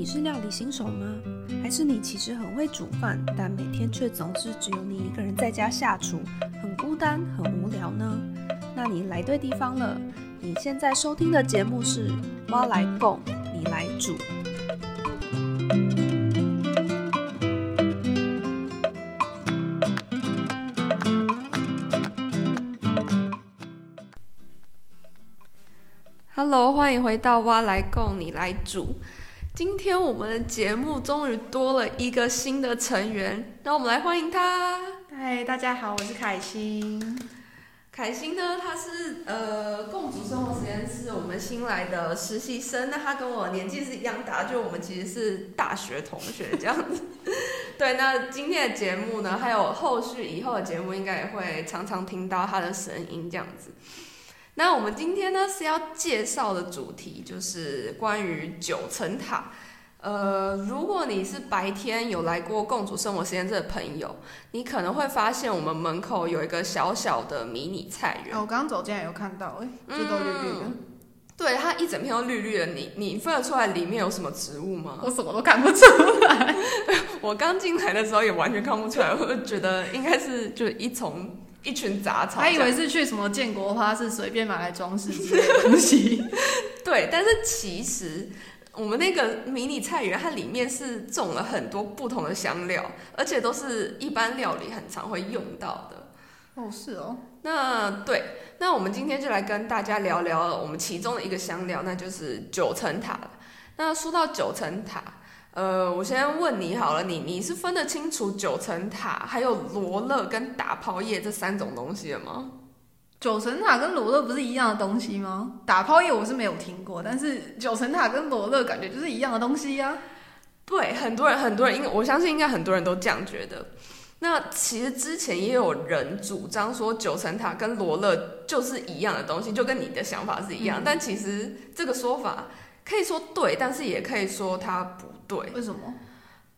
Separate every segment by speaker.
Speaker 1: 你是料理新手吗？还是你其实很会煮饭，但每天却总是只有你一个人在家下厨，很孤单、很无聊呢？那你来对地方了。你现在收听的节目是《我来供，你来煮》。Hello，欢迎回到《蛙来供，你来煮》。今天我们的节目终于多了一个新的成员，让我们来欢迎他。
Speaker 2: 嗨，大家好，我是凯欣。
Speaker 1: 凯欣呢，他是呃共煮生活实验室我们新来的实习生，那他跟我年纪是一样大，就我们其实是大学同学这样子。对，那今天的节目呢，还有后续以后的节目，应该也会常常听到他的声音这样子。那我们今天呢是要介绍的主题就是关于九层塔。呃，如果你是白天有来过共主生活实验室的朋友，你可能会发现我们门口有一个小小的迷你菜园。
Speaker 2: 我刚刚走进来有看到，哎，这都绿绿的。
Speaker 1: 对，它一整片都绿绿的。你你分得出来里面有什么植物吗？
Speaker 2: 我什么都看不出来。
Speaker 1: 我刚进来的时候也完全看不出来，我就觉得应该是就是一丛。一群杂草，
Speaker 2: 还以为是去什么建国花市随便买来装饰之类的东西。
Speaker 1: 对，但是其实我们那个迷你菜园，它里面是种了很多不同的香料，而且都是一般料理很常会用到的。
Speaker 2: 哦，是哦。
Speaker 1: 那对，那我们今天就来跟大家聊聊我们其中的一个香料，那就是九层塔。那说到九层塔。呃，我先问你好了，你你是分得清楚九层塔、还有罗勒跟打抛叶这三种东西的吗？
Speaker 2: 九层塔跟罗勒不是一样的东西吗？打抛叶我是没有听过，但是九层塔跟罗勒感觉就是一样的东西呀。
Speaker 1: 对，很多人很多人应该我相信应该很多人都这样觉得。那其实之前也有人主张说九层塔跟罗勒就是一样的东西，就跟你的想法是一样，但其实这个说法可以说对，但是也可以说它不。对，
Speaker 2: 为什么？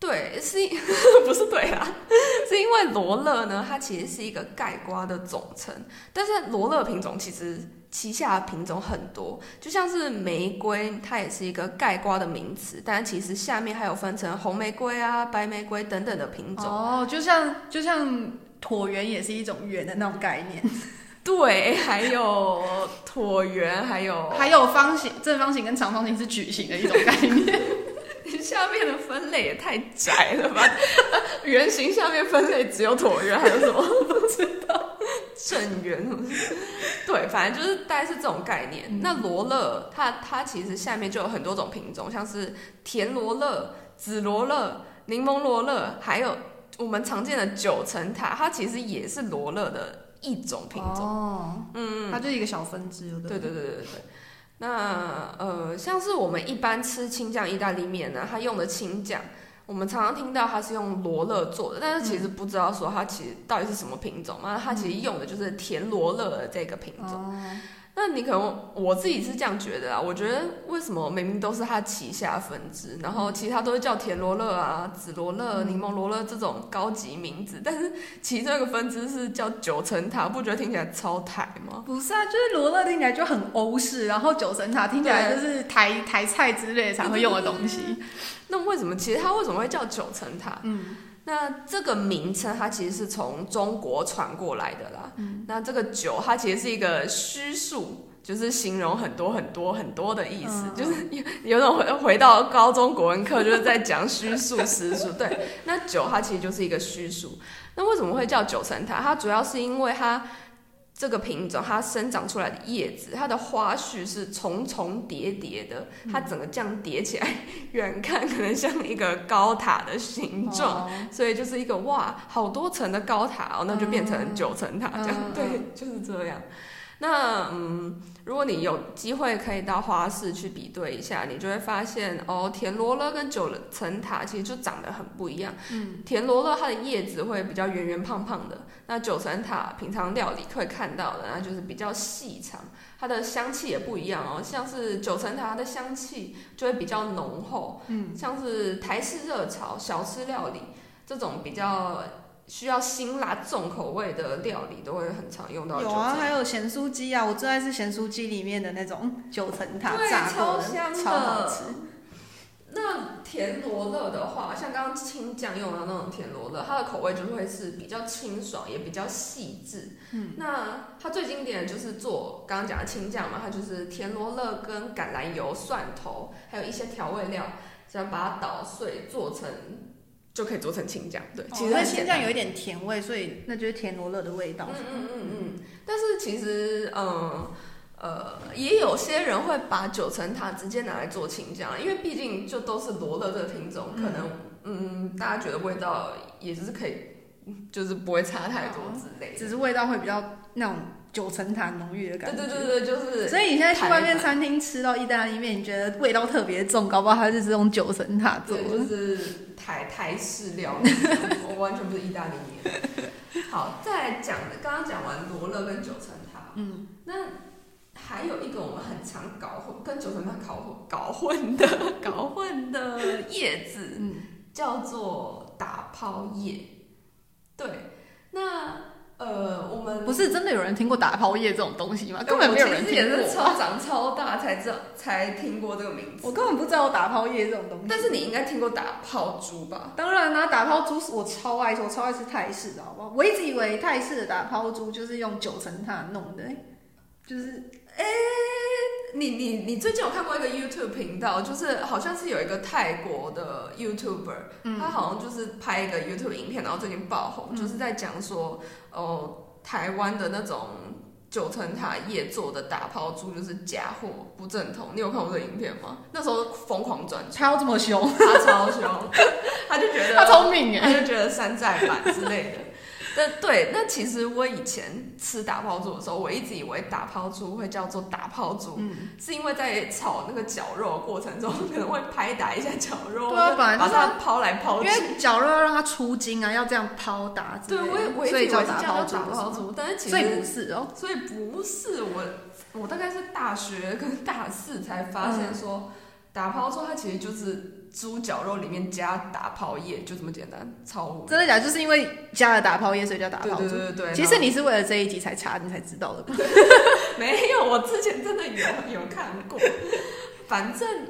Speaker 1: 对，是 不是对啊？是因为罗勒呢，它其实是一个盖瓜的总称，但是罗勒品种其实旗下的品种很多，就像是玫瑰，它也是一个盖瓜的名词，但其实下面还有分成红玫瑰啊、白玫瑰等等的品种。
Speaker 2: 哦，就像就像椭圆也是一种圆的那种概念。
Speaker 1: 对，还有椭圆，还有
Speaker 2: 还有方形、正方形跟长方形是矩形的一种概念。
Speaker 1: 你 下面的分类也太窄了吧？圆形下面分类只有椭圆，还有什么不知道？正圆？对，反正就是大概是这种概念。那罗勒，它它其实下面就有很多种品种，像是甜罗勒、紫罗勒、柠檬罗勒，还有我们常见的九层塔，它其实也是罗勒的一种品种。
Speaker 2: 哦，嗯，它就是一个小分支，
Speaker 1: 对对对对对。那呃，像是我们一般吃青酱意大利面呢，它用的青酱，我们常常听到它是用罗勒做的，但是其实不知道说它其实到底是什么品种嘛，它其实用的就是甜罗勒的这个品种。那你可能我自己是这样觉得啊，我觉得为什么明明都是它旗下分支，然后其他都是叫甜罗勒啊、紫罗勒、柠檬罗勒这种高级名字，但是其中一个分支是叫九层塔，不觉得听起来超台吗？
Speaker 2: 不是啊，就是罗勒听起来就很欧式，然后九层塔听起来就是台台菜之类才会用的东西。
Speaker 1: 那为什么其实它为什么会叫九层塔？嗯。那这个名称它其实是从中国传过来的啦。嗯，那这个酒它其实是一个虚数，就是形容很多很多很多的意思，就是有有种回回到高中国文课就是在讲虚数实数。对，那酒它其实就是一个虚数。那为什么会叫九层塔？它主要是因为它。这个品种它生长出来的叶子，它的花序是重重叠叠的，它整个这样叠起来，远看可能像一个高塔的形状，所以就是一个哇，好多层的高塔哦，那就变成九层塔这样，对，就是这样。那嗯，如果你有机会可以到花市去比对一下，你就会发现哦，田螺勒跟九层塔其实就长得很不一样。嗯，田螺勒它的叶子会比较圆圆胖胖的，那九层塔平常料理会看到的，那就是比较细长，它的香气也不一样哦。像是九层塔它的香气就会比较浓厚，嗯，像是台式热炒、小吃料理这种比较。需要辛辣重口味的料理都会很常用到。
Speaker 2: 有啊，还有咸酥鸡啊，我最爱是咸酥鸡里面的那种九层塔炸过的，超
Speaker 1: 香的。那田螺乐的话，像刚刚青酱用的那种田螺乐，它的口味就会是比较清爽，也比较细致。嗯，那它最经典的就是做刚刚讲的青酱嘛，它就是田螺乐跟橄榄油、蒜头，还有一些调味料，只要把它捣碎做成，就可以做成青酱。对，其实
Speaker 2: 青酱有一点甜味，所以那就是甜罗勒的味道。
Speaker 1: 嗯嗯嗯嗯。但是其实，嗯。呃，也有些人会把九层塔直接拿来做青酱，因为毕竟就都是罗勒这个品种，可能嗯，大家觉得味道也是可以，就是不会差太多之类，
Speaker 2: 只是味道会比较那种九层塔浓郁的感
Speaker 1: 觉。对对对对，就是。
Speaker 2: 所以你现在去外面餐厅吃到意大利面，你觉得味道特别重，搞不好它是这种九层塔做的，
Speaker 1: 就是台台式料理，我完全不是意大利面。好，再讲刚刚讲完罗勒跟九层塔，嗯，那。还有一个我们很常搞混，跟九层塔搞混搞混的搞混的叶子，嗯，叫做打抛叶。对，那呃，我们
Speaker 2: 不是真的有人听过打抛叶这种东西吗？根本没有人听
Speaker 1: 过。超长超大才知道 才听过这个名字。
Speaker 2: 我根本不知道打抛叶这种东西。
Speaker 1: 但是你应该听过打抛猪吧？
Speaker 2: 当然啦，打抛猪我超爱吃，我超爱吃泰式的，好不好？我一直以为泰式的打抛猪就是用九层塔弄的，就是。
Speaker 1: 哎，你你你最近有看过一个 YouTube 频道，就是好像是有一个泰国的 YouTuber，他好像就是拍一个 YouTube 影片，然后最近爆红，就是在讲说，哦，台湾的那种九层塔叶做的打抛猪就是假货，不正统。你有看过这个影片吗？那时候疯狂转，
Speaker 2: 他要这么凶，
Speaker 1: 他超凶，他就觉得
Speaker 2: 他聪明
Speaker 1: 他就觉得山寨版之类的。但对，那其实我以前吃打抛猪的时候，我一直以为打抛猪会叫做打抛猪，是因为在炒那个绞肉的过程中可能会拍打一下绞肉，
Speaker 2: 对啊，
Speaker 1: 把它抛来抛
Speaker 2: 去，因为绞肉要让它出筋啊，要这样抛打，
Speaker 1: 对，我也我以为
Speaker 2: 叫
Speaker 1: 打抛猪，但是其
Speaker 2: 实不是哦，
Speaker 1: 所以不是我，我大概是大学跟大四才发现说打抛粥它其实就是。猪脚肉里面加打泡液，就这么简单，超
Speaker 2: 真的假？就是因为加了打泡液，所以叫打泡
Speaker 1: 猪。对对对对。
Speaker 2: 其实你是为了这一集才查，你才知道的。
Speaker 1: 没有，我之前真的有有看过。反正这个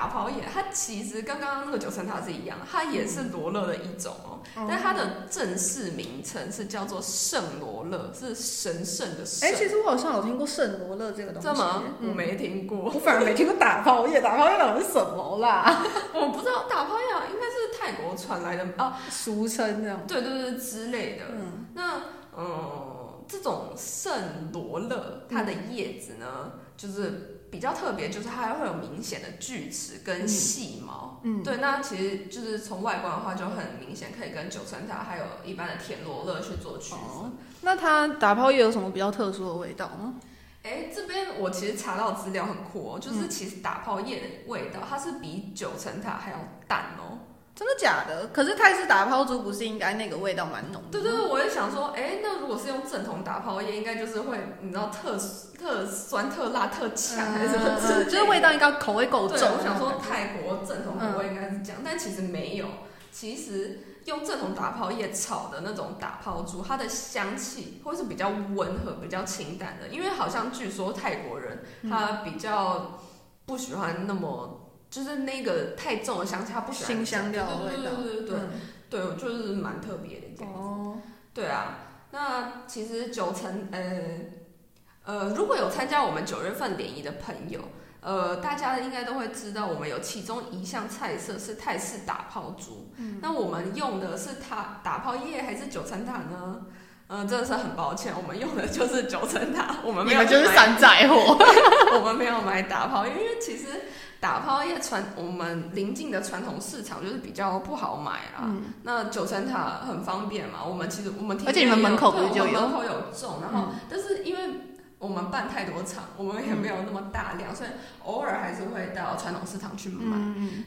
Speaker 1: 打抛叶，它其实跟刚刚那个九层塔是一样，它也是罗勒的一种哦。但它的正式名称是叫做圣罗勒，是神圣的圣。
Speaker 2: 哎，其实我好像有听过圣罗勒这个东西。
Speaker 1: 真吗？我没听过。
Speaker 2: 我反而没听过打抛叶，打抛叶到底是什么啦？
Speaker 1: 我不知道打抛叶应该是泰国传来的啊，
Speaker 2: 俗称这样。
Speaker 1: 对对对，之类的。嗯。那嗯，这种圣罗勒，它的叶子呢，就是。比较特别就是它会有明显的锯齿跟细毛，嗯，对，那其实就是从外观的话就很明显，可以跟九层塔还有一般的田螺乐去做区分。
Speaker 2: 那它打泡液有什么比较特殊的味道吗？
Speaker 1: 哎，这边我其实查到资料很酷哦，就是其实打泡液的味道它是比九层塔还要淡哦。
Speaker 2: 真的假的？可是泰式打抛猪不是应该那个味道蛮浓的？
Speaker 1: 对对对，我也想说，哎，那如果是用正统打泡液，应该就是会，你知道特特酸、特辣、特强，还是什么？
Speaker 2: 就是味道应该口味够重。
Speaker 1: 我想说泰国正统口味应该是这样，但其实没有。其实用正统打泡液炒的那种打泡猪，它的香气会是比较温和、比较清淡的，因为好像据说泰国人他比较不喜欢那么。就是那个太重的香气，他不喜欢。
Speaker 2: 新香料的味道。
Speaker 1: 对对对对，对，就是蛮特别的这样子。哦。对啊，那其实九层，呃呃，如果有参加我们九月份联谊的朋友，呃，大家应该都会知道，我们有其中一项菜色是泰式打泡猪。嗯。那我们用的是它打泡叶还是九层塔呢？嗯，真的是很抱歉，我们用的就是九层塔，我们没有
Speaker 2: 就是山寨货，
Speaker 1: 我们没有买打炮，因为其实。打泡叶传我们临近的传统市场就是比较不好买啊。那九层塔很方便嘛，我们其实我们
Speaker 2: 而且你们门口就
Speaker 1: 有门口有种，然后但是因为我们办太多场，我们也没有那么大量，所以偶尔还是会到传统市场去买。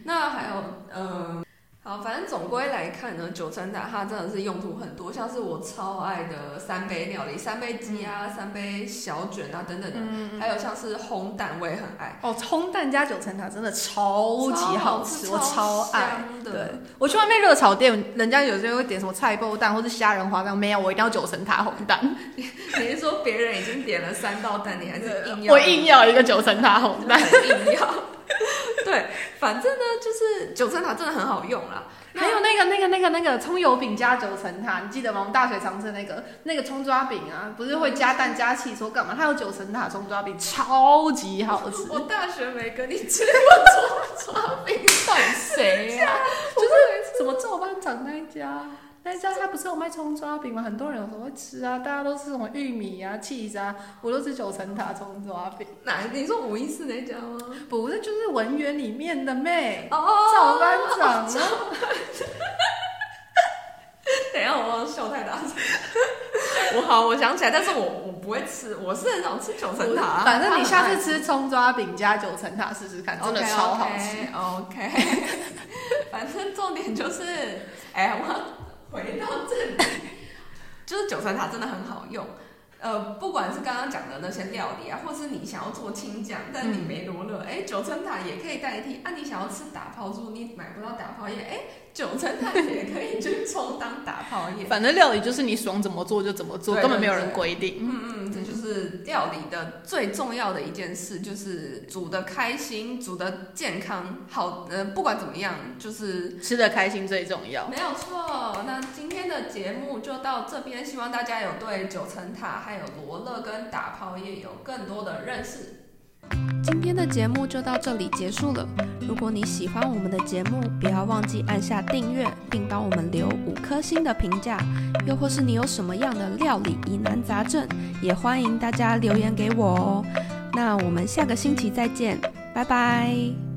Speaker 1: 那还有嗯。好，反正总归来看呢，九层塔它真的是用途很多，像是我超爱的三杯料理，三杯鸡啊，三杯小卷啊等等的，还有像是烘蛋我也很爱。
Speaker 2: 哦，烘蛋加九层塔真的超级好
Speaker 1: 吃，
Speaker 2: 我超爱。对，我去外面热炒店，人家有时候会点什么菜包蛋或是虾仁花蛋，没有，我一定要九层塔烘蛋。
Speaker 1: 你是说别人已经点了三道蛋，你还是硬要？
Speaker 2: 我硬要一个九层塔烘蛋，
Speaker 1: 硬要。对。反正呢，就是九层塔真的很好用啦。
Speaker 2: 还有那个那个那个那个葱油饼加九层塔，你记得吗？我们大学常吃那个那个葱抓饼啊，不是会加蛋加气说干嘛？它有九层塔葱抓饼，超级好吃。
Speaker 1: 我大学没跟你吃过葱抓饼，到底谁呀？
Speaker 2: 就是什么赵班长那一家。那家他不是有卖葱抓饼吗？很多人有时候会吃啊，大家都吃什么玉米啊、cheese 啊，我都吃九层塔葱抓饼。
Speaker 1: 哪？你说五一四那家吗？
Speaker 2: 不是，就是文园里面的妹
Speaker 1: 哦，
Speaker 2: 赵班长。
Speaker 1: 等一下，我忘笑太大声。我好，我想起来，但是我我不会吃，我是很少吃九层塔。
Speaker 2: 反正你下次吃葱抓饼加九层塔试试看，真的超好吃。
Speaker 1: OK，反正重点就是，哎，我。回到这里，就是九层塔真的很好用。呃，不管是刚刚讲的那些料理啊，或是你想要做清酱，但你没罗勒，哎，九层塔也可以代替。啊，你想要吃打泡猪，你买不到打泡叶，哎，九层塔也可以去充当打泡叶。
Speaker 2: 反正料理就是你爽怎么做就怎么做，根本没有人规定。
Speaker 1: 嗯嗯，这就是料理的最重要的一件事，就是煮的开心，煮的健康，好，呃，不管怎么样，就是
Speaker 2: 吃的开心最重要。
Speaker 1: 没有错。那今天的节目就到这边，希望大家有对九层塔还。还有罗勒跟打泡叶有更多的认识。
Speaker 3: 今天的节目就到这里结束了。如果你喜欢我们的节目，不要忘记按下订阅，并帮我们留五颗星的评价。又或是你有什么样的料理疑难杂症，也欢迎大家留言给我哦。那我们下个星期再见，拜拜。